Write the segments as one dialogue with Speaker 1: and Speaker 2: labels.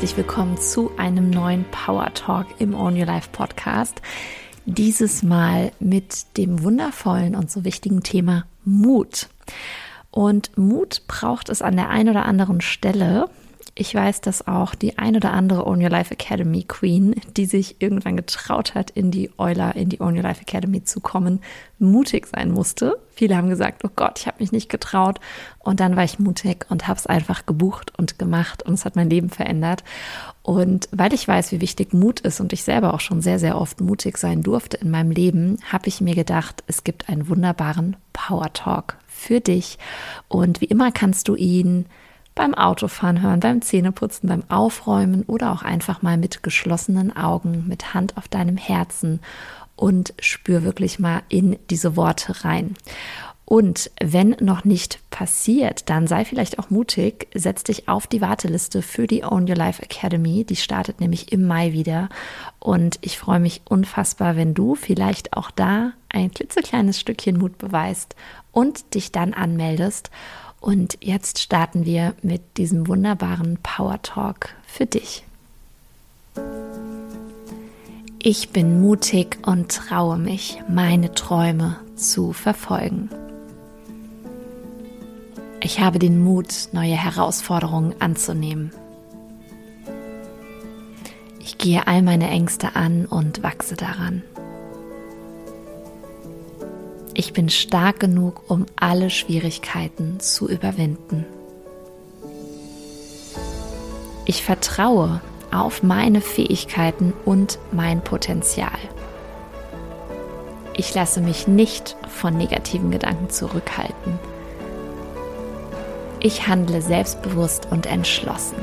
Speaker 1: herzlich willkommen zu einem neuen Power Talk im Own Your Life Podcast. Dieses Mal mit dem wundervollen und so wichtigen Thema Mut. Und Mut braucht es an der einen oder anderen Stelle, ich weiß, dass auch die ein oder andere Own Your Life Academy Queen, die sich irgendwann getraut hat, in die Euler, in die Own Your Life Academy zu kommen, mutig sein musste. Viele haben gesagt, oh Gott, ich habe mich nicht getraut. Und dann war ich mutig und habe es einfach gebucht und gemacht und es hat mein Leben verändert. Und weil ich weiß, wie wichtig Mut ist und ich selber auch schon sehr, sehr oft mutig sein durfte in meinem Leben, habe ich mir gedacht, es gibt einen wunderbaren Power Talk für dich. Und wie immer kannst du ihn beim Autofahren hören, beim Zähneputzen, beim Aufräumen oder auch einfach mal mit geschlossenen Augen, mit Hand auf deinem Herzen und spür wirklich mal in diese Worte rein. Und wenn noch nicht passiert, dann sei vielleicht auch mutig, setz dich auf die Warteliste für die Own Your Life Academy. Die startet nämlich im Mai wieder. Und ich freue mich unfassbar, wenn du vielleicht auch da ein klitzekleines Stückchen Mut beweist und dich dann anmeldest. Und jetzt starten wir mit diesem wunderbaren Power Talk für dich. Ich bin mutig und traue mich, meine Träume zu verfolgen. Ich habe den Mut, neue Herausforderungen anzunehmen. Ich gehe all meine Ängste an und wachse daran. Ich bin stark genug, um alle Schwierigkeiten zu überwinden. Ich vertraue auf meine Fähigkeiten und mein Potenzial. Ich lasse mich nicht von negativen Gedanken zurückhalten. Ich handle selbstbewusst und entschlossen.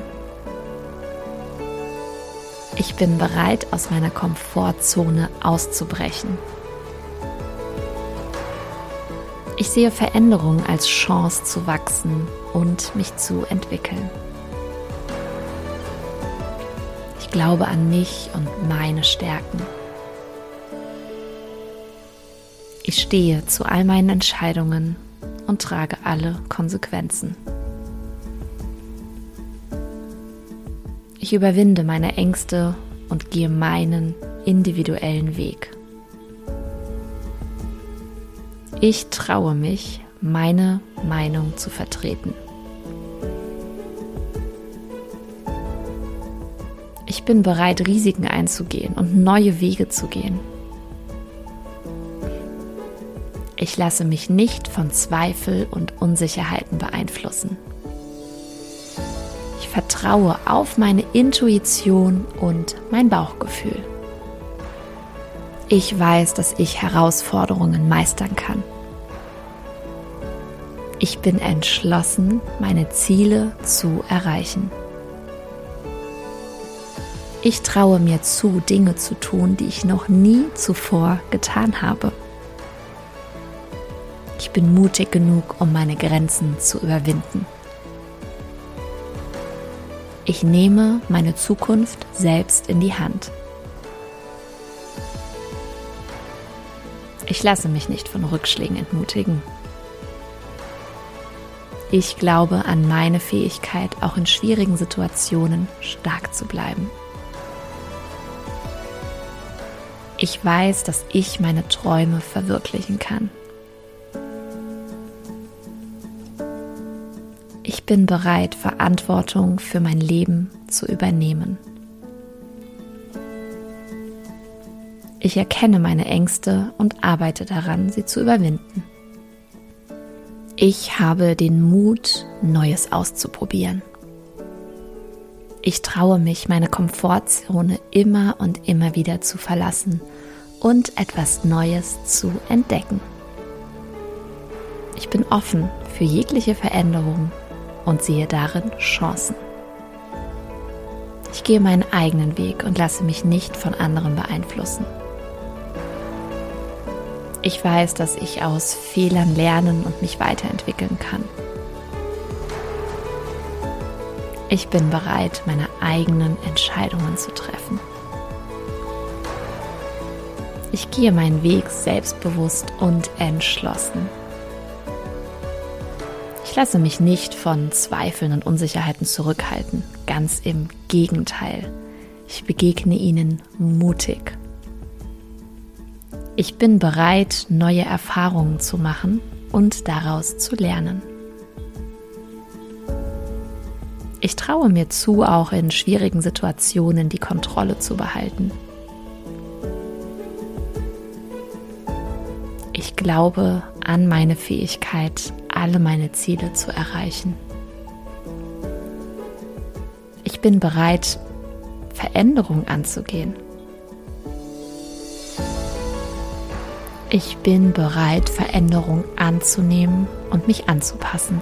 Speaker 1: Ich bin bereit, aus meiner Komfortzone auszubrechen. Ich sehe Veränderungen als Chance zu wachsen und mich zu entwickeln. Ich glaube an mich und meine Stärken. Ich stehe zu all meinen Entscheidungen und trage alle Konsequenzen. Ich überwinde meine Ängste und gehe meinen individuellen Weg. Ich traue mich, meine Meinung zu vertreten. Ich bin bereit, Risiken einzugehen und neue Wege zu gehen. Ich lasse mich nicht von Zweifel und Unsicherheiten beeinflussen. Ich vertraue auf meine Intuition und mein Bauchgefühl. Ich weiß, dass ich Herausforderungen meistern kann. Ich bin entschlossen, meine Ziele zu erreichen. Ich traue mir zu, Dinge zu tun, die ich noch nie zuvor getan habe. Ich bin mutig genug, um meine Grenzen zu überwinden. Ich nehme meine Zukunft selbst in die Hand. Ich lasse mich nicht von Rückschlägen entmutigen. Ich glaube an meine Fähigkeit, auch in schwierigen Situationen stark zu bleiben. Ich weiß, dass ich meine Träume verwirklichen kann. Bin bereit, Verantwortung für mein Leben zu übernehmen. Ich erkenne meine Ängste und arbeite daran, sie zu überwinden. Ich habe den Mut, Neues auszuprobieren. Ich traue mich, meine Komfortzone immer und immer wieder zu verlassen und etwas Neues zu entdecken. Ich bin offen für jegliche Veränderung und sehe darin Chancen. Ich gehe meinen eigenen Weg und lasse mich nicht von anderen beeinflussen. Ich weiß, dass ich aus Fehlern lernen und mich weiterentwickeln kann. Ich bin bereit, meine eigenen Entscheidungen zu treffen. Ich gehe meinen Weg selbstbewusst und entschlossen. Lasse mich nicht von Zweifeln und Unsicherheiten zurückhalten. Ganz im Gegenteil. Ich begegne ihnen mutig. Ich bin bereit, neue Erfahrungen zu machen und daraus zu lernen. Ich traue mir zu, auch in schwierigen Situationen die Kontrolle zu behalten. Ich glaube an meine Fähigkeit, alle meine Ziele zu erreichen. Ich bin bereit, Veränderung anzugehen. Ich bin bereit, Veränderung anzunehmen und mich anzupassen.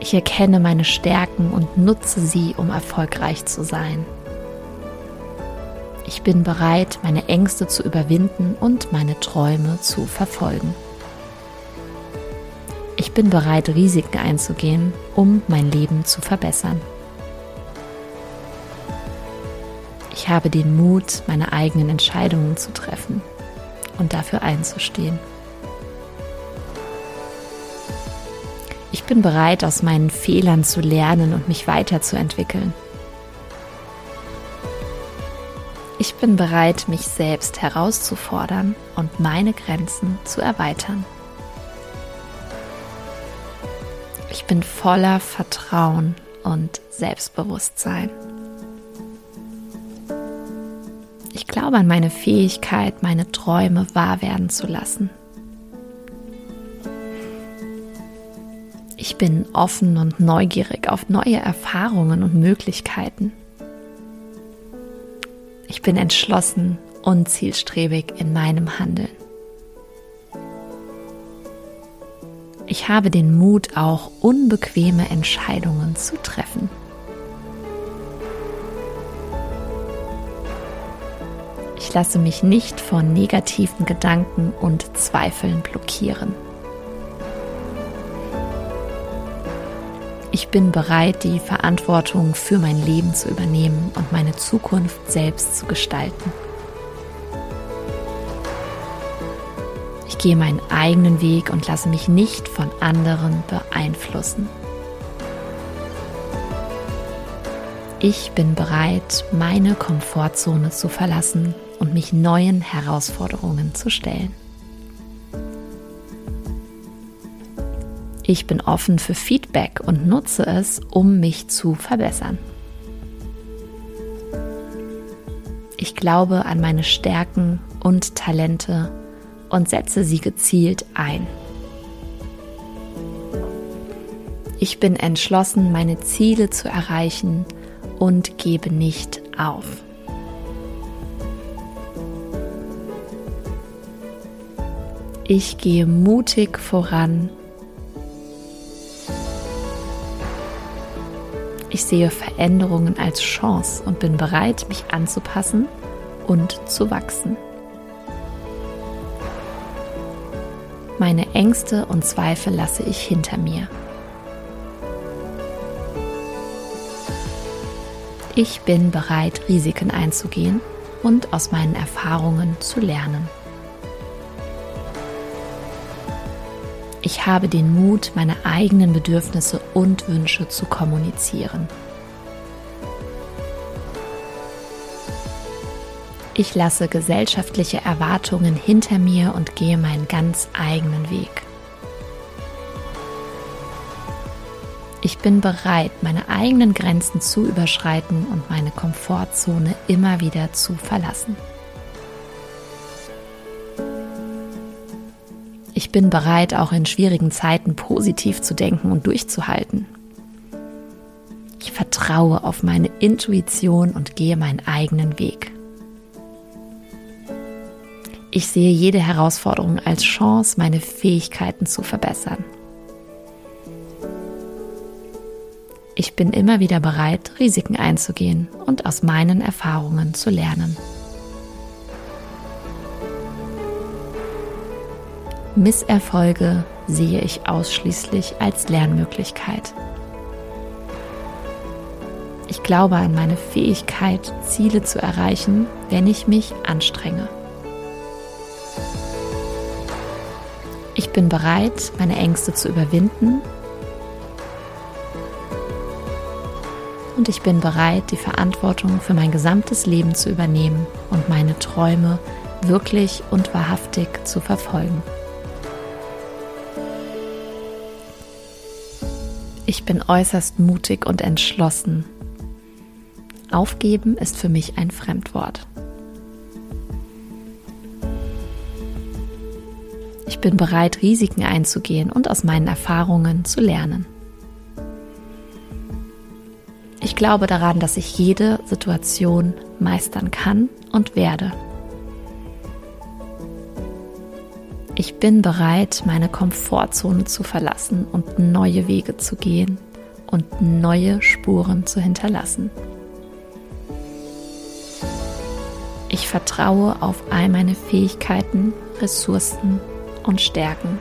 Speaker 1: Ich erkenne meine Stärken und nutze sie, um erfolgreich zu sein. Ich bin bereit, meine Ängste zu überwinden und meine Träume zu verfolgen. Ich bin bereit, Risiken einzugehen, um mein Leben zu verbessern. Ich habe den Mut, meine eigenen Entscheidungen zu treffen und dafür einzustehen. Ich bin bereit, aus meinen Fehlern zu lernen und mich weiterzuentwickeln. Ich bin bereit, mich selbst herauszufordern und meine Grenzen zu erweitern. Ich bin voller Vertrauen und Selbstbewusstsein. Ich glaube an meine Fähigkeit, meine Träume wahr werden zu lassen. Ich bin offen und neugierig auf neue Erfahrungen und Möglichkeiten. Ich bin entschlossen und zielstrebig in meinem Handeln. Ich habe den Mut, auch unbequeme Entscheidungen zu treffen. Ich lasse mich nicht von negativen Gedanken und Zweifeln blockieren. Ich bin bereit, die Verantwortung für mein Leben zu übernehmen und meine Zukunft selbst zu gestalten. Ich gehe meinen eigenen Weg und lasse mich nicht von anderen beeinflussen. Ich bin bereit, meine Komfortzone zu verlassen und mich neuen Herausforderungen zu stellen. Ich bin offen für Feedback und nutze es, um mich zu verbessern. Ich glaube an meine Stärken und Talente und setze sie gezielt ein. Ich bin entschlossen, meine Ziele zu erreichen und gebe nicht auf. Ich gehe mutig voran Ich sehe Veränderungen als Chance und bin bereit, mich anzupassen und zu wachsen. Meine Ängste und Zweifel lasse ich hinter mir. Ich bin bereit, Risiken einzugehen und aus meinen Erfahrungen zu lernen. Ich habe den Mut, meine eigenen Bedürfnisse und Wünsche zu kommunizieren. Ich lasse gesellschaftliche Erwartungen hinter mir und gehe meinen ganz eigenen Weg. Ich bin bereit, meine eigenen Grenzen zu überschreiten und meine Komfortzone immer wieder zu verlassen. Ich bin bereit, auch in schwierigen Zeiten positiv zu denken und durchzuhalten. Ich vertraue auf meine Intuition und gehe meinen eigenen Weg. Ich sehe jede Herausforderung als Chance, meine Fähigkeiten zu verbessern. Ich bin immer wieder bereit, Risiken einzugehen und aus meinen Erfahrungen zu lernen. Misserfolge sehe ich ausschließlich als Lernmöglichkeit. Ich glaube an meine Fähigkeit, Ziele zu erreichen, wenn ich mich anstrenge. Bin bereit, meine Ängste zu überwinden und ich bin bereit, die Verantwortung für mein gesamtes Leben zu übernehmen und meine Träume wirklich und wahrhaftig zu verfolgen. Ich bin äußerst mutig und entschlossen. Aufgeben ist für mich ein Fremdwort. Ich bin bereit, Risiken einzugehen und aus meinen Erfahrungen zu lernen. Ich glaube daran, dass ich jede Situation meistern kann und werde. Ich bin bereit, meine Komfortzone zu verlassen und neue Wege zu gehen und neue Spuren zu hinterlassen. Ich vertraue auf all meine Fähigkeiten, Ressourcen und Stärken.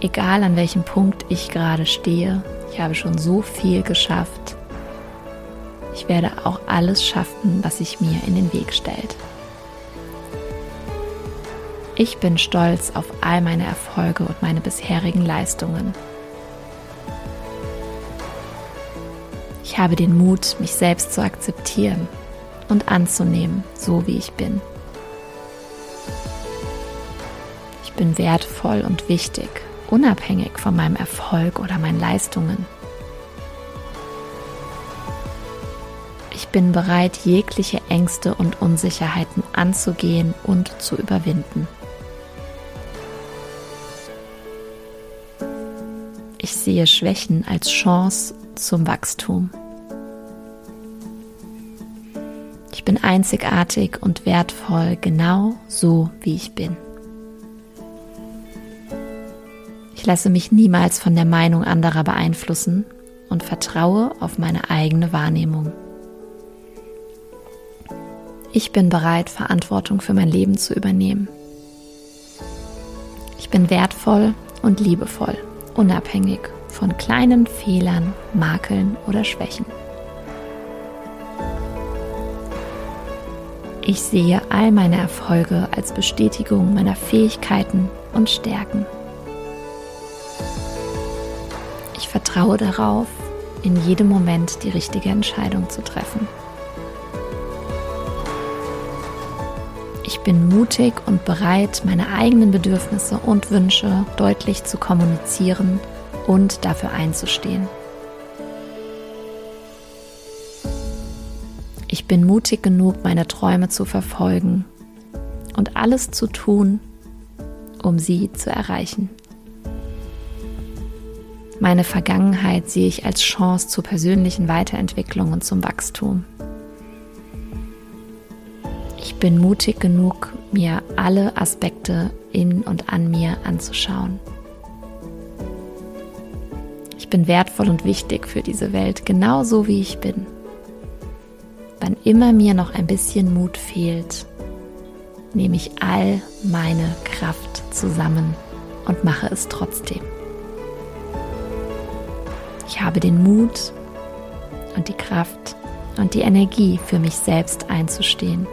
Speaker 1: Egal an welchem Punkt ich gerade stehe, ich habe schon so viel geschafft. Ich werde auch alles schaffen, was sich mir in den Weg stellt. Ich bin stolz auf all meine Erfolge und meine bisherigen Leistungen. Ich habe den Mut, mich selbst zu akzeptieren und anzunehmen, so wie ich bin. Bin wertvoll und wichtig unabhängig von meinem Erfolg oder meinen Leistungen. Ich bin bereit, jegliche Ängste und Unsicherheiten anzugehen und zu überwinden. Ich sehe Schwächen als Chance zum Wachstum. Ich bin einzigartig und wertvoll, genau so wie ich bin. Ich lasse mich niemals von der Meinung anderer beeinflussen und vertraue auf meine eigene Wahrnehmung. Ich bin bereit, Verantwortung für mein Leben zu übernehmen. Ich bin wertvoll und liebevoll, unabhängig von kleinen Fehlern, Makeln oder Schwächen. Ich sehe all meine Erfolge als Bestätigung meiner Fähigkeiten und Stärken. Vertraue darauf, in jedem Moment die richtige Entscheidung zu treffen. Ich bin mutig und bereit, meine eigenen Bedürfnisse und Wünsche deutlich zu kommunizieren und dafür einzustehen. Ich bin mutig genug, meine Träume zu verfolgen und alles zu tun, um sie zu erreichen. Meine Vergangenheit sehe ich als Chance zur persönlichen Weiterentwicklung und zum Wachstum. Ich bin mutig genug, mir alle Aspekte in und an mir anzuschauen. Ich bin wertvoll und wichtig für diese Welt, genauso wie ich bin. Wann immer mir noch ein bisschen Mut fehlt, nehme ich all meine Kraft zusammen und mache es trotzdem. Ich habe den Mut und die Kraft und die Energie für mich selbst einzustehen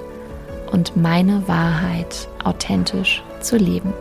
Speaker 1: und meine Wahrheit authentisch zu leben.